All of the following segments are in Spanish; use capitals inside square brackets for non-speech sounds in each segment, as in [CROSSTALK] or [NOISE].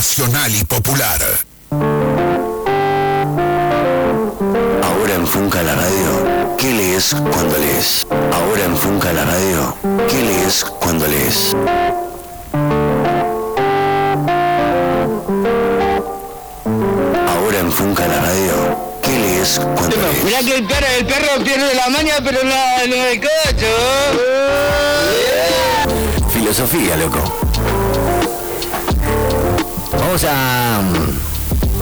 nacional y popular. Ahora en Funca la radio, ¿qué lees cuando lees? Ahora en Funca la radio, ¿qué lees cuando lees? Ahora en Funca la radio, ¿qué lees cuando lees? Mirá que el perro, el perro pierde la maña, pero no, no el cocho. Filosofía, loco. Vamos a.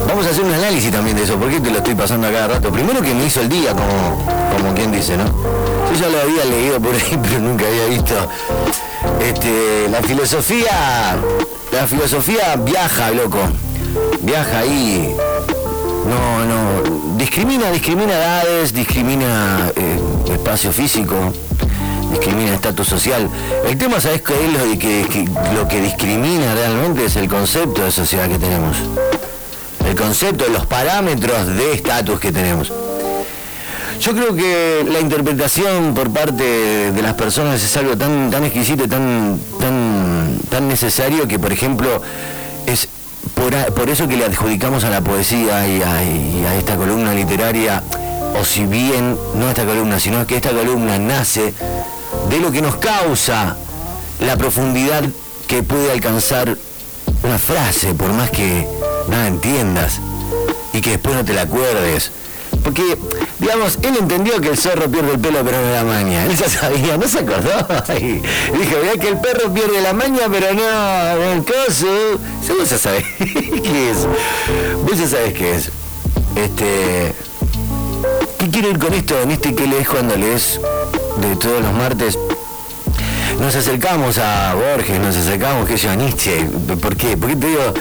Vamos a hacer un análisis también de eso, porque te lo estoy pasando a cada rato. Primero que me hizo el día, como, como quien dice, ¿no? Yo ya lo había leído por ahí, [LAUGHS] pero nunca había visto. Este, la filosofía. La filosofía viaja, loco. Viaja ahí. No, no. Discrimina, discrimina edades, discrimina eh, espacio físico, discrimina estatus social. El tema, ¿sabes es lo que, que lo que discrimina realmente? Es el concepto de sociedad que tenemos. El concepto, los parámetros de estatus que tenemos. Yo creo que la interpretación por parte de las personas es algo tan, tan exquisito, tan, tan, tan necesario que, por ejemplo, es por, a- por eso que le adjudicamos a la poesía y a, y a esta columna literaria, o si bien, no esta columna, sino que esta columna nace de lo que nos causa la profundidad que puede alcanzar una frase, por más que nada entiendas y que después no te la acuerdes. Porque, digamos, él entendió que el zorro pierde el pelo pero no la maña. Él ya sabía, no se acordó. [LAUGHS] Y dijo, mirá que el perro pierde la maña pero no el coso. Vos ya sabés [LAUGHS] qué es. Vos ya sabés qué es. Este... ¿Qué quiero ir con esto? En este que lees cuando lees de todos los martes. Nos acercamos a Borges, nos acercamos, sé yo, a Nietzsche. ¿Por qué? ¿Por qué te digo?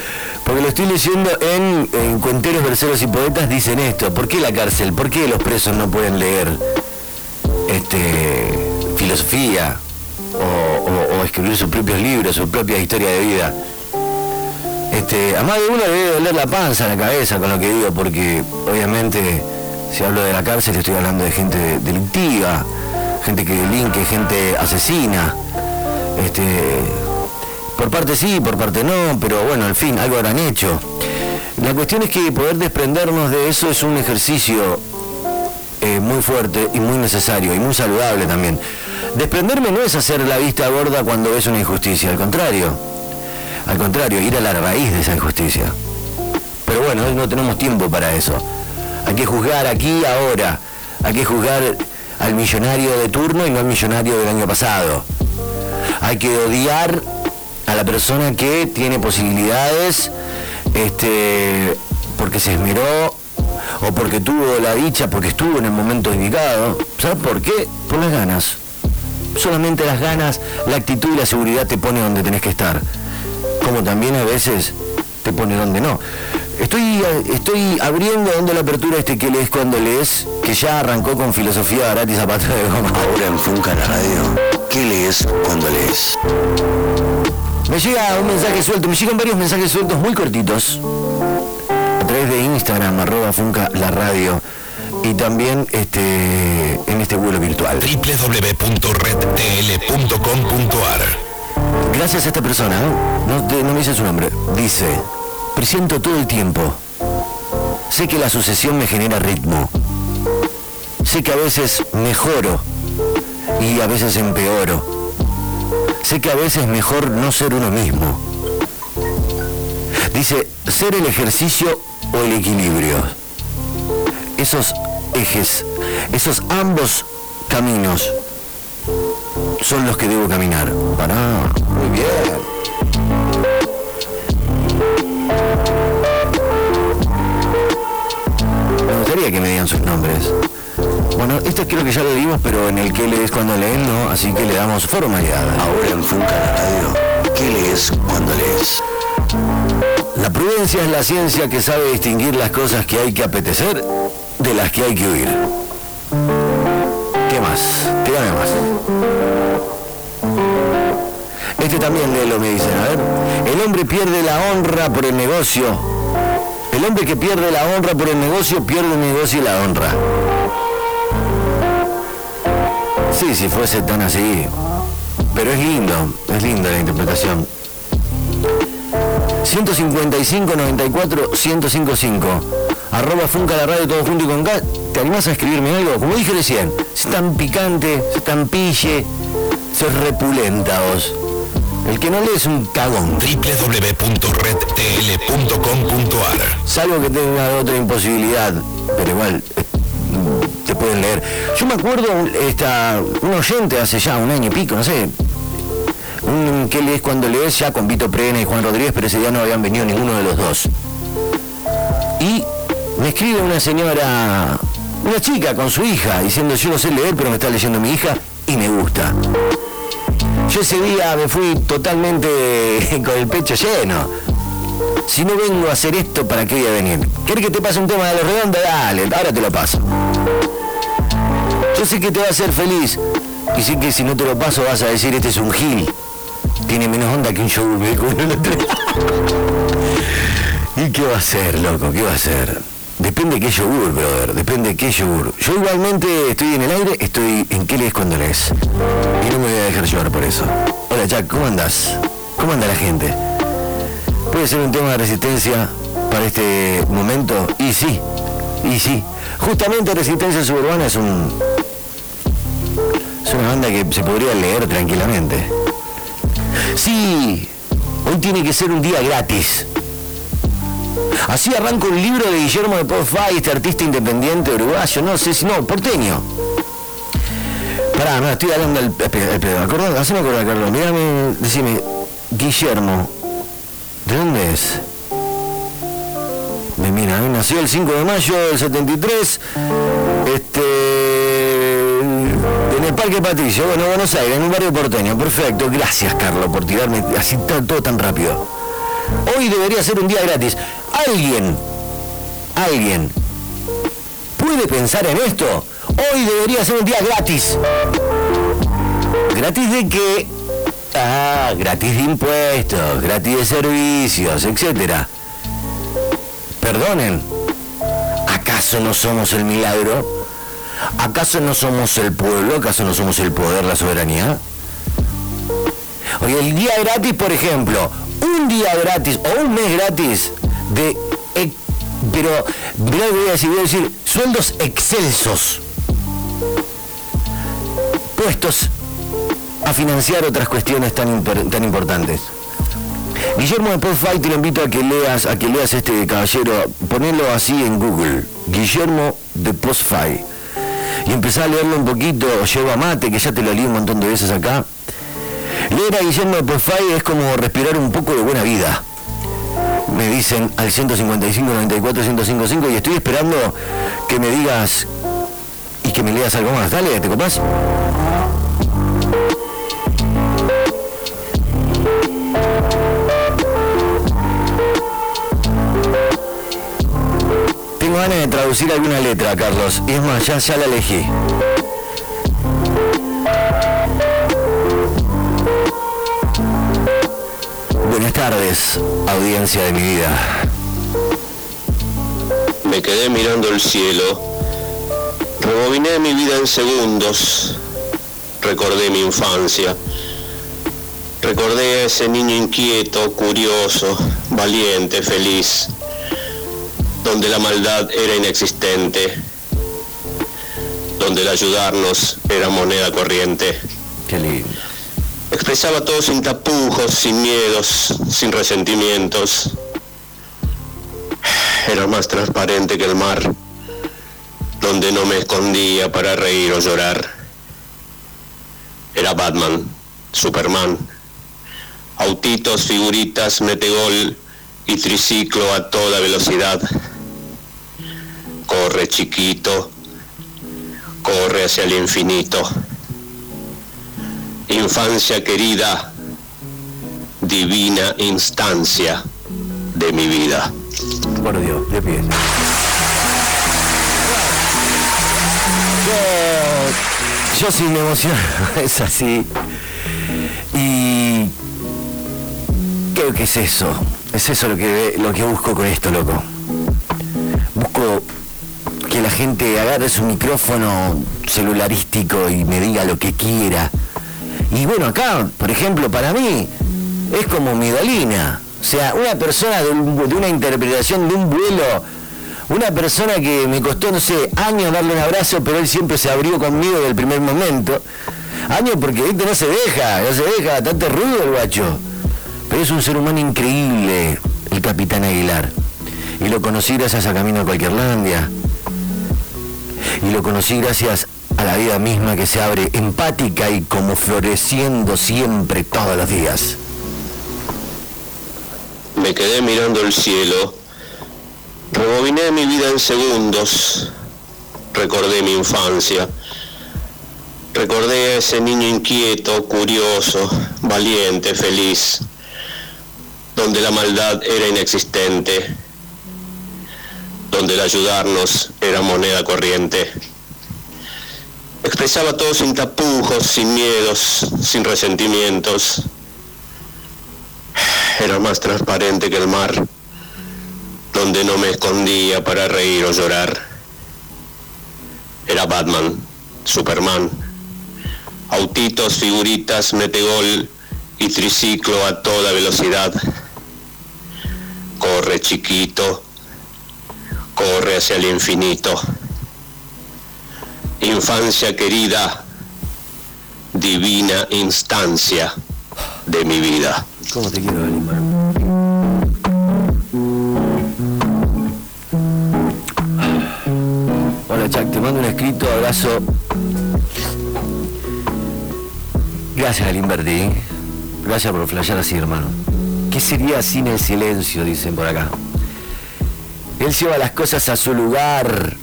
Porque lo estoy leyendo en, en Cuenteros, Verseros y Poetas, dicen esto. ¿Por qué la cárcel? ¿Por qué los presos no pueden leer este, filosofía o, escribir sus propios libros, su propia historia de vida? Este, a más de uno debe doler la panza, la cabeza con lo que digo, porque obviamente si hablo de la cárcel estoy hablando de gente delictiva, gente que delinque, gente asesina. Este, por parte sí, por parte no, pero bueno, al fin, algo habrán hecho. La cuestión es que poder desprendernos de eso es un ejercicio eh, muy fuerte y muy necesario y muy saludable también. Desprenderme no es hacer la vista gorda cuando ves una injusticia, al contrario. Al contrario, ir a la raíz de esa injusticia. Pero bueno, no tenemos tiempo para eso. Hay que juzgar aquí, ahora. Hay que juzgar al millonario de turno y no al millonario del año pasado. Hay que odiar a la persona que tiene posibilidades, este, porque se esmeró o porque tuvo la dicha, porque estuvo en el momento indicado. ¿Sabes por qué? Por las ganas. Solamente las ganas, la actitud y la seguridad te pone donde tenés que estar. Como también a veces te pone donde no. Estoy, estoy abriendo, dando la apertura a este que lees cuando lees, que ya arrancó con filosofía barata y zapatos de goma. Ahora en Funca la radio, ¿qué lees cuando lees? Me llega un mensaje suelto, me llegan varios mensajes sueltos muy cortitos a través de Instagram, arroba Funca la radio y también este en este vuelo virtual. www.redtl.com.ar Gracias a esta persona, ¿no? No, te- no me dice su nombre. Dice, presiento todo el tiempo. Sé que la sucesión me genera ritmo. Sé que a veces mejoro y a veces empeoro. Sé que a veces es mejor no ser uno mismo. Dice, ser el ejercicio o el equilibrio. Esos ejes, esos ambos caminos son los que debo caminar. Pará, muy bien. Sus nombres. Bueno, esto creo que ya lo dimos, pero en el que lees cuando lees no, así que le damos formalidad. Ahora en Funca radio, ¿qué lees cuando lees? La prudencia es la ciencia que sabe distinguir las cosas que hay que apetecer de las que hay que huir. ¿Qué más? Tírame más. Este también léelo, me dicen. A ver. El hombre pierde la honra por el negocio. El hombre que pierde la honra por el negocio, pierde el negocio y la honra. Sí, si fuese tan así. Pero es lindo, es linda la interpretación. 155 94 1055. Arroba Funca la radio todo junto y con K. ¿Te animás a escribirme algo? Como dije recién, si tan picante, si tan pille, sos repulenta vos. El que no lee es un cagón. www.redtl.com.ar Salvo que tenga otra imposibilidad, pero igual eh, te pueden leer. Yo me acuerdo esta, un oyente hace ya un año y pico, no sé, un que lees cuando lees ya con Vito Prena y Juan Rodríguez, pero ese día no habían venido ninguno de los dos. Y me escribe una señora, una chica con su hija, diciendo yo no sé leer, pero me está leyendo mi hija y me gusta. Ese día me fui totalmente [LAUGHS] con el pecho lleno. Si no vengo a hacer esto, ¿para qué voy a venir? ¿Quieres que te pase un tema de los redondos? Dale, ahora te lo paso. Yo sé que te va a hacer feliz. Y sé que si no te lo paso vas a decir, este es un gil. Tiene menos onda que un yogur, el otro. ¿Y qué va a hacer, loco? ¿Qué va a hacer? Depende de qué yogur, brother. Depende de qué yogur. Yo igualmente estoy en el aire, estoy en qué lees cuando lees. Y no me voy a dejar llevar por eso. Hola, Jack, ¿cómo andas? ¿Cómo anda la gente? ¿Puede ser un tema de resistencia para este momento? Y sí, y sí. Justamente Resistencia Suburbana es un... Es una banda que se podría leer tranquilamente. Sí, hoy tiene que ser un día gratis. Así arranca un libro de Guillermo de Porfay, este artista independiente uruguayo, no sé si, no, porteño. Pará, no, estoy hablando del pedo. Acordá, haceme acordar, Carlos. Mírame, decime, Guillermo, ¿de dónde es? Me mira, ¿eh? nació el 5 de mayo del 73, este, en el Parque Patricio, bueno, Buenos Aires, en un barrio porteño. Perfecto, gracias, Carlos, por tirarme así todo tan rápido. Hoy debería ser un día gratis. ¿Alguien, alguien, puede pensar en esto? Hoy debería ser un día gratis. ¿Gratis de qué? Ah, gratis de impuestos, gratis de servicios, etcétera. Perdonen, ¿acaso no somos el milagro? ¿Acaso no somos el pueblo? ¿Acaso no somos el poder, la soberanía? Oye, el día gratis, por ejemplo, un día gratis o un mes gratis de... eh, pero, mirá voy a decir, voy a decir, sueldos excelsos. Puestos a financiar otras cuestiones tan, tan importantes. Guillermo de Podfight te lo invito a que leas, a que leas este caballero, ponelo así en Google, Guillermo de Postfight. Y empezá a leerlo un poquito, lleva mate, que ya te lo leí un montón de veces acá. Leer a Guillermo de Postfight es como respirar un poco de buena vida. Dicen al 155 94 1055 y estoy esperando que me digas y que me leas algo más. Dale, ¿te copás? Tengo ganas de traducir alguna letra, Carlos. Y es más, ya, ya la elegí. Tardes, audiencia de mi vida. Me quedé mirando el cielo. Rebobiné mi vida en segundos. Recordé mi infancia. Recordé a ese niño inquieto, curioso, valiente, feliz, donde la maldad era inexistente, donde el ayudarnos era moneda corriente. Qué lindo. Expresaba todo sin tapujos, sin miedos, sin resentimientos. Era más transparente que el mar, donde no me escondía para reír o llorar. Era Batman, Superman, autitos, figuritas, metegol y triciclo a toda velocidad. Corre chiquito, corre hacia el infinito. Infancia querida, divina instancia de mi vida. Por Dios, de pie. Yo, yo sí me emociono, [LAUGHS] es así. Y creo que es eso. Es eso lo que, lo que busco con esto, loco. Busco que la gente agarre su micrófono celularístico y me diga lo que quiera. Y bueno, acá, por ejemplo, para mí, es como mi Dalina. sea, una persona de, un- de una interpretación de un vuelo, una persona que me costó, no sé, años darle un abrazo, pero él siempre se abrió conmigo desde el primer momento. Años porque ¿viste? no se deja, no se deja, bastante ruido el guacho. Pero es un ser humano increíble, el capitán Aguilar. Y lo conocí gracias a Camino a Cualquierlandia. Y lo conocí gracias a la vida misma que se abre empática y como floreciendo siempre todos los días. Me quedé mirando el cielo, rebobiné mi vida en segundos, recordé mi infancia, recordé a ese niño inquieto, curioso, valiente, feliz, donde la maldad era inexistente, donde el ayudarnos era moneda corriente. Expresaba todo sin tapujos, sin miedos, sin resentimientos. Era más transparente que el mar, donde no me escondía para reír o llorar. Era Batman, Superman, autitos, figuritas, metegol y triciclo a toda velocidad. Corre chiquito, corre hacia el infinito. Infancia querida, divina instancia de mi vida. ¿Cómo te quiero, Galimar? Hola, Chuck, te mando un escrito, abrazo. Gracias, Galimberti. Gracias por flashear así, hermano. ¿Qué sería sin el silencio? Dicen por acá. Él lleva las cosas a su lugar.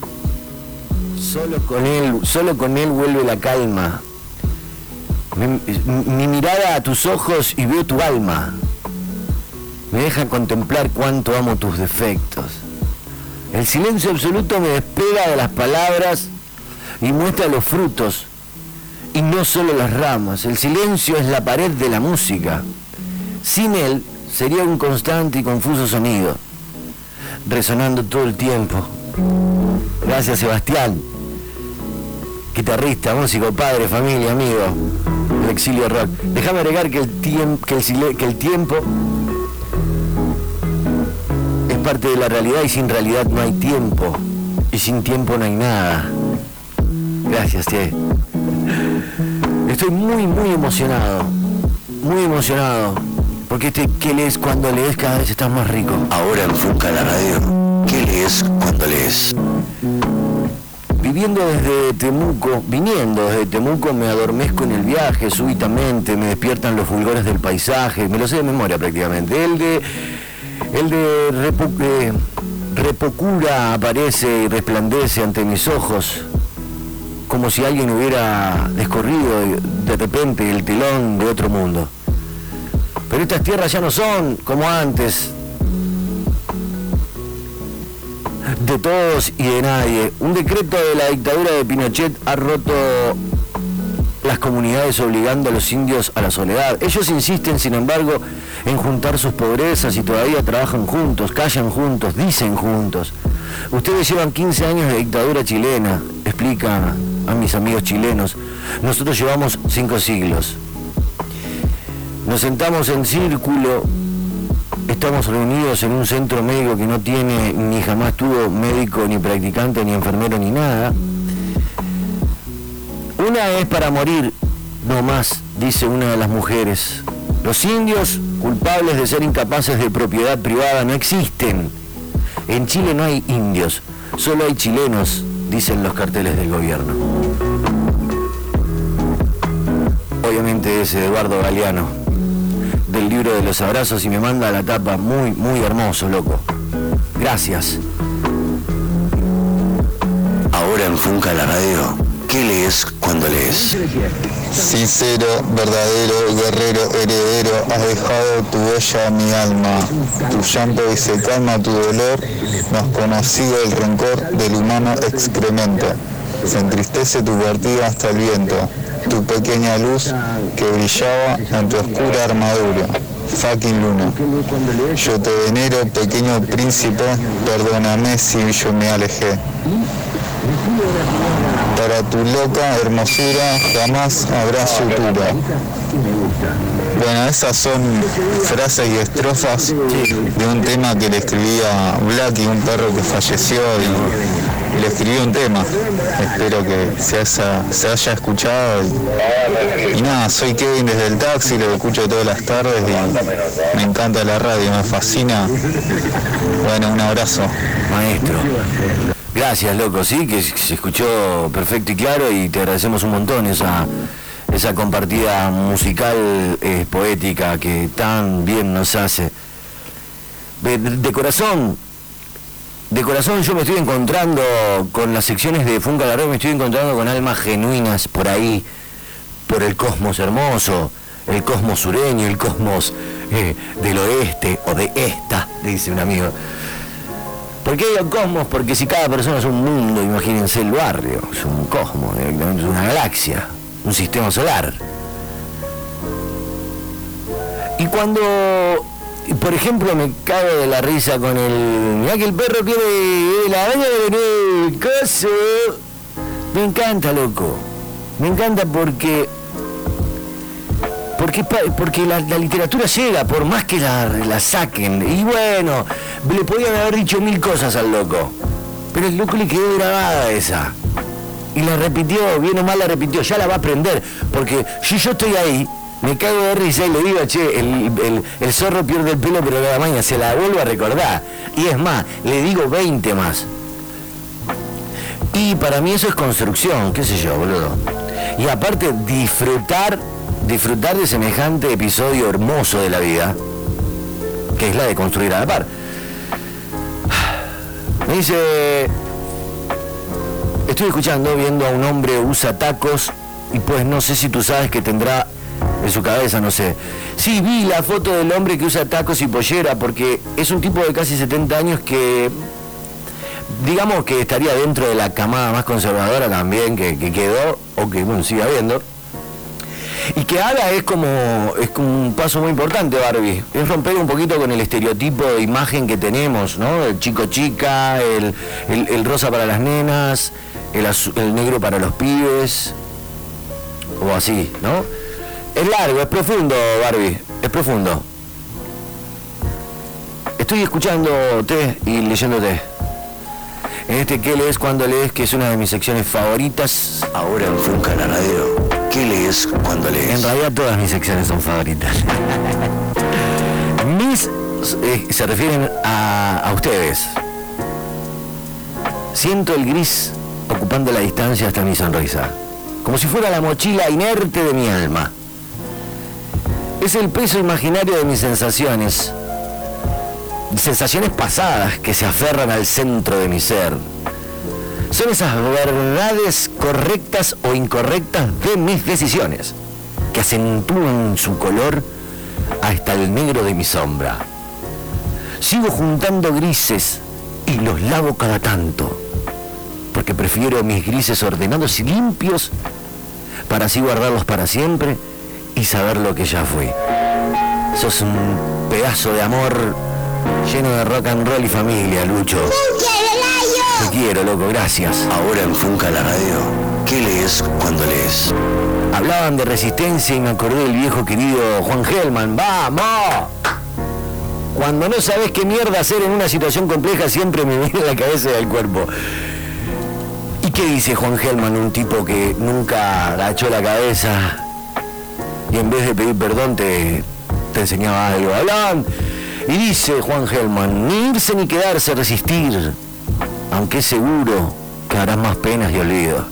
Solo con él, solo con él vuelve la calma. Mi, mi mirada a tus ojos y veo tu alma. Me deja contemplar cuánto amo tus defectos. El silencio absoluto me despega de las palabras y muestra los frutos y no solo las ramas. El silencio es la pared de la música. Sin él sería un constante y confuso sonido, resonando todo el tiempo. Gracias Sebastián, guitarrista, músico, padre, familia, amigo, el exilio rock. Déjame agregar que el, tiempo es parte de la realidad y sin realidad no hay tiempo. Y sin tiempo no hay nada. Gracias, Tie. Estoy muy, muy emocionado. Muy emocionado. Porque este que lees cuando lees cada vez estás más rico. Ahora en Funca la radio, ¿qué lees cuando lees? Viviendo desde Temuco, viniendo desde Temuco, me adormezco en el viaje súbitamente, me despiertan los fulgores del paisaje, me lo sé de memoria prácticamente. El de, el de eh, Repocura aparece y resplandece ante mis ojos, como si alguien hubiera descorrido de- de repente el telón de otro mundo. Pero estas tierras ya no son como antes, de todos y de nadie. Un decreto de la dictadura de Pinochet ha roto las comunidades obligando a los indios a la soledad. Ellos insisten, sin embargo, en juntar sus pobrezas y todavía trabajan juntos, callan juntos, dicen juntos. Ustedes llevan 15 años de dictadura chilena, explica a mis amigos chilenos. Nosotros llevamos 5 siglos. Nos sentamos en círculo Estamos reunidos en un centro médico que no tiene ni jamás tuvo médico, ni practicante, ni enfermero, ni nada. Una es para morir, no más, dice una de las mujeres. Los indios culpables de ser incapaces de propiedad privada no existen. En Chile no hay indios, solo hay chilenos, dicen los carteles del gobierno. Obviamente es Eduardo Galeano del libro de los abrazos y me manda la tapa muy, muy hermoso, loco. Gracias. Ahora en Funca la radio, ¿qué lees cuando lees? Sincero, verdadero, guerrero, heredero, has dejado tu huella en mi alma. Tu llanto y se calma tu dolor, no has conocido el rencor del humano excremento. Se entristece tu partida hasta el viento, tu pequeña luz que brillaba en tu oscura armadura. Fucking luna. Yo te venero, pequeño príncipe, perdóname si yo me alejé. Para tu loca hermosura jamás habrá sutura. Bueno, esas son frases y estrofas de un tema que le escribía Blacky, un perro que falleció y, le escribí un tema. Espero que se haya, escuchado. Y, nada, soy Kevin desde el taxi, lo escucho todas las tardes me encanta la radio, me fascina. Bueno, un abrazo. Maestro. Gracias, loco, sí, que se escuchó perfecto y claro y te agradecemos un montón esa, esa compartida musical eh, poética que tan bien nos hace. De, corazón, de corazón yo me estoy encontrando con las secciones de Funca la Red, me estoy encontrando con almas genuinas por ahí, por el cosmos hermoso, el cosmos sureño, el cosmos eh, del oeste o de esta, dice un amigo. ¿Por qué digo cosmos? Porque si cada persona es un mundo, imagínense el barrio, es un cosmos, es una galaxia, un sistema solar. Y cuando, por ejemplo, me cago de la risa con el. Mirá que el perro tiene la araña de el coso. Me encanta, loco. Me encanta porque. Porque, porque la, la literatura llega, por más que la, la saquen. Y bueno, le podían haber dicho mil cosas al loco. Pero el loco le quedó grabada esa. Y la repitió, bien o mal la repitió, ya la va a aprender. Porque si yo estoy ahí, me cago de risa y le digo, che, el, el, zorro pierde el pelo, pero la mañana se la vuelvo a recordar. Y es más, le digo 20 más. Y para mí eso es construcción, qué sé yo, boludo. Y aparte, disfrutar, disfrutar de semejante episodio hermoso de la vida, que es la de construir a la par. Me dice, estoy escuchando, viendo a un hombre usa tacos y pues no sé si tú sabes que tendrá en su cabeza, no sé. Sí, vi la foto del hombre que usa tacos y pollera porque es un tipo de casi 70 años que, digamos que estaría dentro de la camada más conservadora también que, que quedó o que, sigue habiendo. Y que haga es como, es como un paso muy importante, Barbie. Es romper un poquito con el estereotipo de imagen que tenemos, ¿no? El chico chica, el, el, el rosa para las nenas, el, azul, el negro para los pibes, o así, ¿no? Es largo, es profundo, Barbie, es profundo. Estoy escuchándote y leyéndote. En este ¿Qué lees cuando lees? que es una de mis secciones favoritas. Ahora en Funca la radio, ¿qué lees cuando lees? En realidad todas mis secciones son favoritas. mis eh, se refieren a, a ustedes. Siento el gris ocupando la distancia hasta mi sonrisa, como si fuera la mochila inerte de mi alma. Es el peso imaginario de mis sensaciones, sensaciones pasadas que se aferran al centro de mi ser. Son esas verdades correctas o incorrectas de mis decisiones, que acentúan su color hasta el negro de mi sombra. Sigo juntando grises y los lavo cada tanto, porque prefiero mis grises ordenados y limpios para así guardarlos para siempre y saber lo que ya fui. Sos un pedazo de amor lleno de rock and roll y familia, Lucho. Te quiero, loco, gracias. Ahora en Funca la radio, ¿qué lees cuando lees? Hablaban de resistencia y me acordé del viejo querido Juan Gelman. ¡Vamos! Cuando no sabes qué mierda hacer en una situación compleja, siempre me viene la cabeza y el cuerpo. ¿Y qué dice Juan Gelman, un tipo que nunca agachó la cabeza y en vez de pedir perdón te, te enseñaba algo? Hablaban y dice Juan Gelman, ni irse ni quedarse, resistir, aunque es seguro que harás más penas y olvido.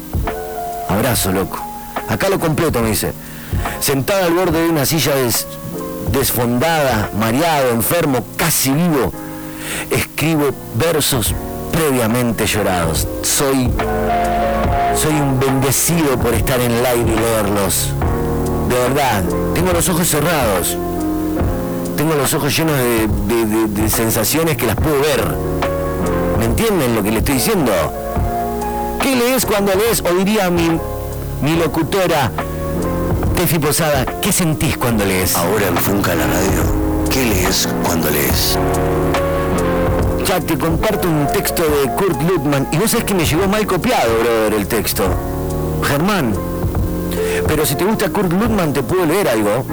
Abrazo, loco. Acá lo completo, me dice. Sentado al borde de una silla des, desfondada, mareado, enfermo, casi vivo, escribo versos previamente llorados. Soy, soy un bendecido por estar en el aire y leerlos. De verdad, tengo los ojos cerrados tengo los ojos llenos de, de, de, de, sensaciones que las puedo ver. ¿Me entienden lo que le estoy diciendo? ¿Qué lees cuando lees? O diría mi, mi locutora, Tefi Posada, ¿qué sentís cuando lees? Ahora en Funca la radio, ¿qué lees cuando lees? Ya te comparto un texto de Kurt Lutman y no sabes que me llegó mal copiado, brother, el texto. Germán. Pero si te gusta Kurt Lundman, te puedo leer algo.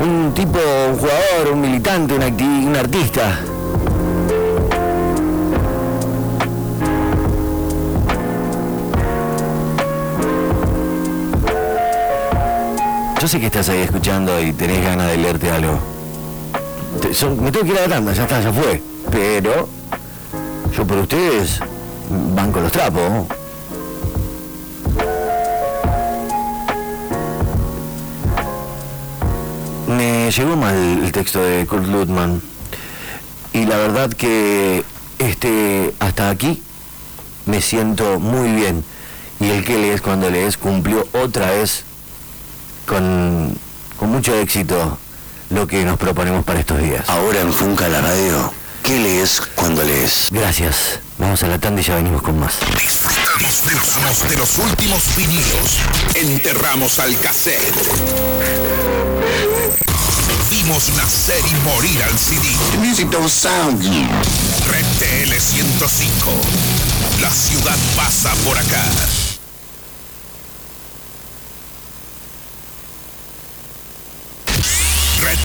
Un tipo, un jugador, un militante, un, artista. Yo sé que estás ahí escuchando y tenés ganas de leerte algo. Me tengo que ir a la tanda, ya está, ya fue. Pero yo por ustedes van con los trapos. Me llegó mal el texto de Kurt Ludman. Y la verdad que este hasta aquí me siento muy bien. Y el que lees cuando lees cumplió otra vez con, con mucho éxito lo que nos proponemos para estos días. Ahora en Funca la radio, ¿qué lees cuando lees? Gracias. Vamos a la tanda y ya venimos con más. Disfrutamos de los últimos vinilos. Enterramos al cassette. Vimos nacer y morir al CD. The music don't sound you. Red TL 105. La ciudad pasa por acá.